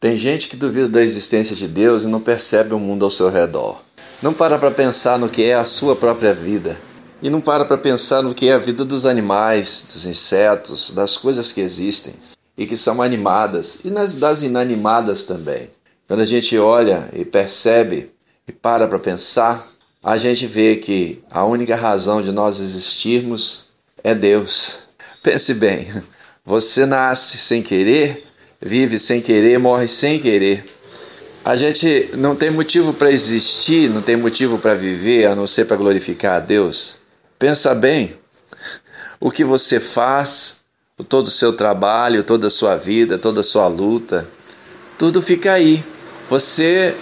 Tem gente que duvida da existência de Deus e não percebe o mundo ao seu redor. Não para para pensar no que é a sua própria vida. E não para para pensar no que é a vida dos animais, dos insetos, das coisas que existem e que são animadas e nas das inanimadas também. Quando a gente olha e percebe e para para pensar, a gente vê que a única razão de nós existirmos é Deus. Pense bem, você nasce sem querer, vive sem querer, morre sem querer. A gente não tem motivo para existir, não tem motivo para viver a não ser para glorificar a Deus. Pensa bem, o que você faz, todo o seu trabalho, toda a sua vida, toda a sua luta, tudo fica aí. Você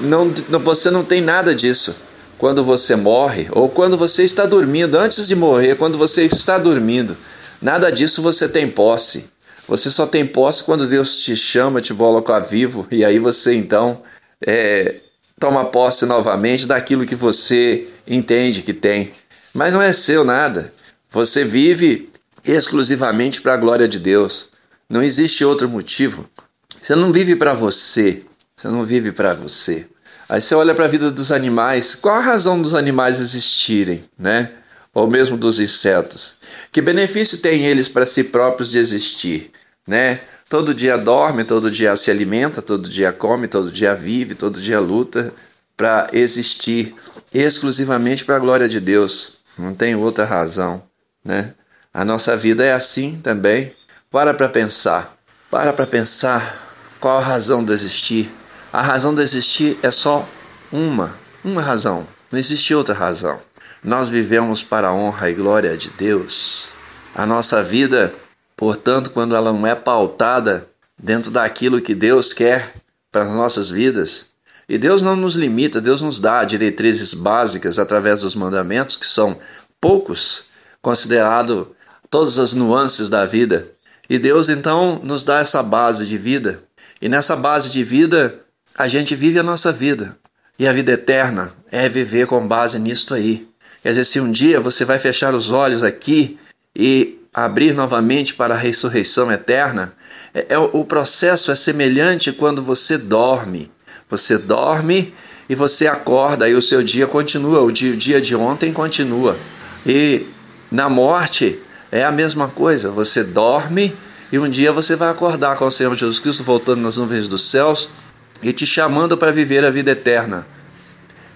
não, você não tem nada disso quando você morre ou quando você está dormindo, antes de morrer, quando você está dormindo. Nada disso você tem posse. Você só tem posse quando Deus te chama, te coloca vivo, e aí você então é, toma posse novamente daquilo que você entende que tem. Mas não é seu nada. Você vive exclusivamente para a glória de Deus. Não existe outro motivo. Você não vive para você. Você não vive para você. Aí você olha para a vida dos animais, qual a razão dos animais existirem, né? Ou mesmo dos insetos? Que benefício têm eles para si próprios de existir, né? Todo dia dorme, todo dia se alimenta, todo dia come, todo dia vive, todo dia luta para existir exclusivamente para a glória de Deus. Não tem outra razão, né? A nossa vida é assim também. Para para pensar. Para para pensar qual a razão de existir a razão de existir é só uma, uma razão, não existe outra razão. Nós vivemos para a honra e glória de Deus. A nossa vida, portanto, quando ela não é pautada dentro daquilo que Deus quer para as nossas vidas, e Deus não nos limita, Deus nos dá diretrizes básicas através dos mandamentos, que são poucos, considerado todas as nuances da vida. E Deus então nos dá essa base de vida. E nessa base de vida, a gente vive a nossa vida. E a vida eterna é viver com base nisto aí. Quer dizer, se um dia você vai fechar os olhos aqui e abrir novamente para a ressurreição eterna, é, é, o processo é semelhante quando você dorme. Você dorme e você acorda e o seu dia continua, o dia, o dia de ontem continua. E na morte é a mesma coisa. Você dorme e um dia você vai acordar com o Senhor Jesus Cristo voltando nas nuvens dos céus e te chamando para viver a vida eterna.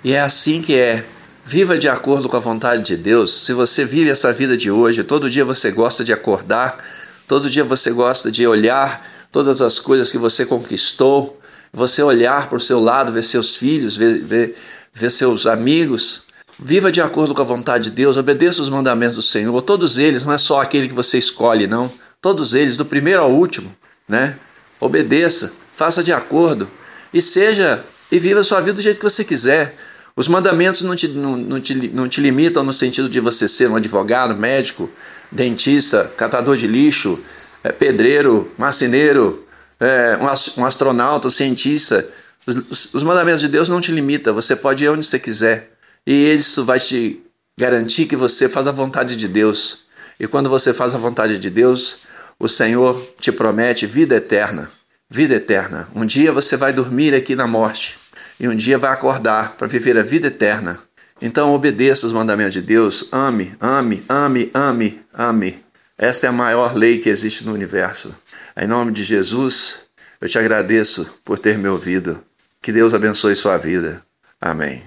E é assim que é. Viva de acordo com a vontade de Deus. Se você vive essa vida de hoje, todo dia você gosta de acordar, todo dia você gosta de olhar todas as coisas que você conquistou, você olhar para o seu lado, ver seus filhos, ver, ver, ver seus amigos. Viva de acordo com a vontade de Deus, obedeça os mandamentos do Senhor, todos eles, não é só aquele que você escolhe, não. Todos eles, do primeiro ao último, né? Obedeça, faça de acordo e seja e viva a sua vida do jeito que você quiser. Os mandamentos não te, não, não, te, não te limitam no sentido de você ser um advogado, médico, dentista, catador de lixo, é, pedreiro, marceneiro, é, um, um astronauta, um cientista. Os, os, os, mandamentos de Deus não te limitam, você pode ir onde você quiser. E isso vai te garantir que você faz a vontade de Deus. E quando você faz a vontade de Deus, o Senhor te promete vida eterna vida eterna. Um dia você vai dormir aqui na morte e um dia vai acordar para viver a vida eterna. Então obedeça os mandamentos de Deus, ame, ame, ame, ame, ame. Esta é a maior lei que existe no universo. Em nome de Jesus, eu te agradeço por ter me ouvido. Que Deus abençoe sua vida. Amém.